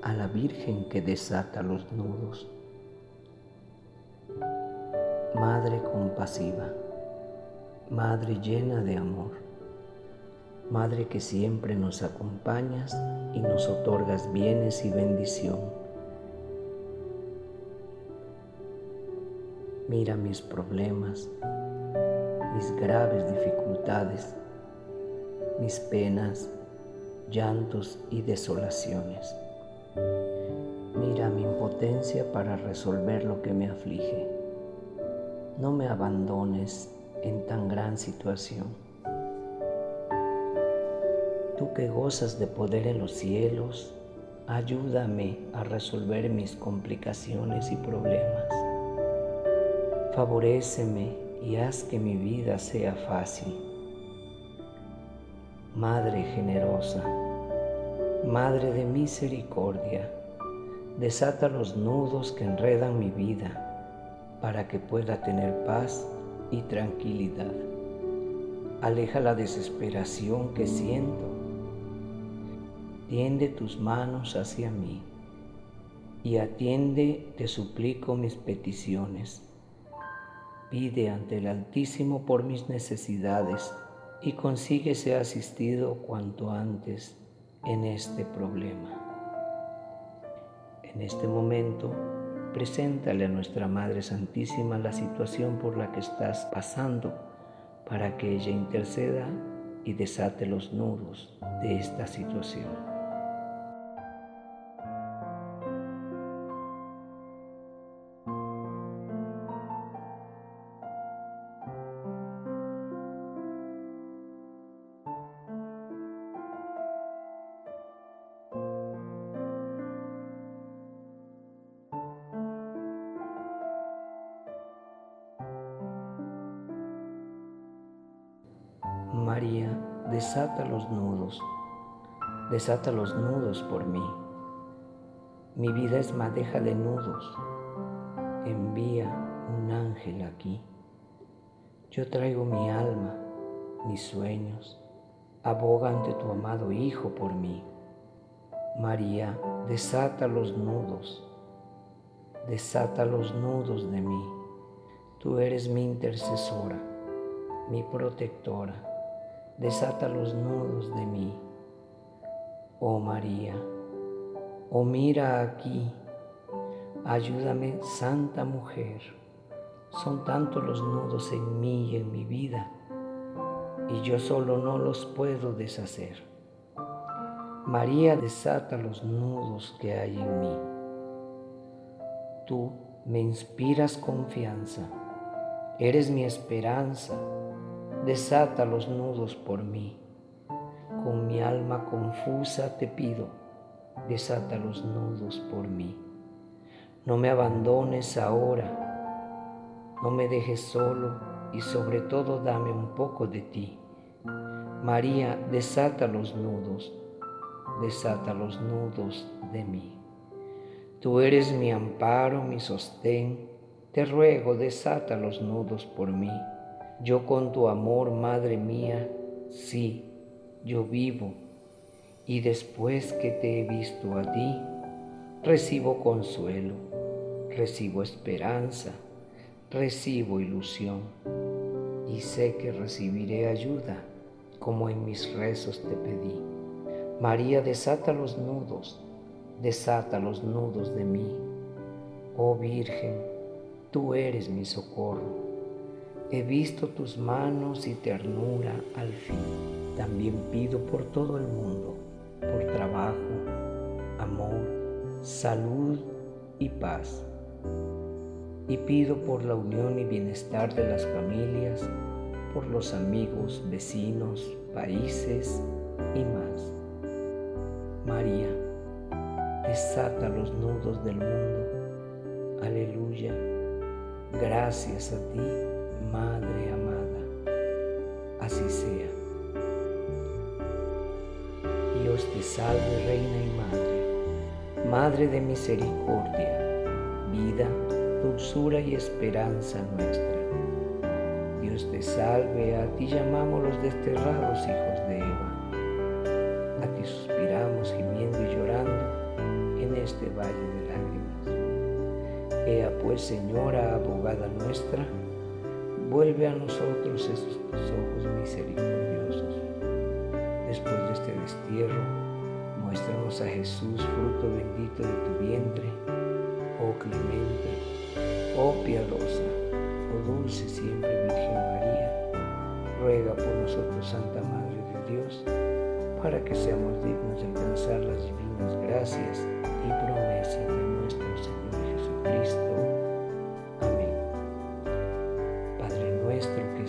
a la Virgen que desata los nudos. Madre compasiva, Madre llena de amor, Madre que siempre nos acompañas y nos otorgas bienes y bendición. Mira mis problemas, mis graves dificultades, mis penas, llantos y desolaciones. Mira mi impotencia para resolver lo que me aflige. No me abandones en tan gran situación. Tú que gozas de poder en los cielos, ayúdame a resolver mis complicaciones y problemas. Favoréceme y haz que mi vida sea fácil. Madre generosa, Madre de misericordia, desata los nudos que enredan mi vida para que pueda tener paz y tranquilidad. Aleja la desesperación que siento. Tiende tus manos hacia mí y atiende, te suplico, mis peticiones. Pide ante el Altísimo por mis necesidades y consigue ser asistido cuanto antes en este problema. En este momento, preséntale a nuestra Madre Santísima la situación por la que estás pasando para que ella interceda y desate los nudos de esta situación. María, desata los nudos, desata los nudos por mí. Mi vida es madeja de nudos. Envía un ángel aquí. Yo traigo mi alma, mis sueños. Aboga ante tu amado Hijo por mí. María, desata los nudos. Desata los nudos de mí. Tú eres mi intercesora, mi protectora desata los nudos de mí. Oh María, oh mira aquí, ayúdame, Santa Mujer. Son tantos los nudos en mí y en mi vida, y yo solo no los puedo deshacer. María desata los nudos que hay en mí. Tú me inspiras confianza, eres mi esperanza desata los nudos por mí. Con mi alma confusa te pido, desata los nudos por mí. No me abandones ahora, no me dejes solo y sobre todo dame un poco de ti. María, desata los nudos, desata los nudos de mí. Tú eres mi amparo, mi sostén, te ruego, desata los nudos por mí. Yo con tu amor, Madre mía, sí, yo vivo, y después que te he visto a ti, recibo consuelo, recibo esperanza, recibo ilusión, y sé que recibiré ayuda, como en mis rezos te pedí. María, desata los nudos, desata los nudos de mí. Oh Virgen, tú eres mi socorro He visto tus manos y ternura al fin. También pido por todo el mundo, por trabajo, amor, salud y paz. Y pido por la unión y bienestar de las familias, por los amigos, vecinos, países y más. María, desata los nudos del mundo. Aleluya. Gracias a ti Madre amada, así sea. Dios te salve, Reina y Madre, Madre de misericordia, vida, dulzura y esperanza nuestra. Dios te salve, a ti llamamos los desterrados hijos de Eva, a ti suspiramos gimiendo y llorando en este valle de lágrimas. Ea pues, Señora, abogada nuestra, vuelve a nosotros estos ojos misericordiosos. Después de este destierro, muéstranos a Jesús, fruto bendito de tu vientre, oh clemente, oh piadosa, oh dulce siempre Virgen María, ruega por nosotros, Santa Madre de Dios, para que seamos dignos de alcanzar las divinas gracias y promesas de nuestro Señor Jesucristo.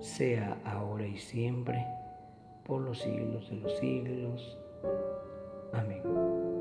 sea ahora y siempre, por los siglos de los siglos. Amén.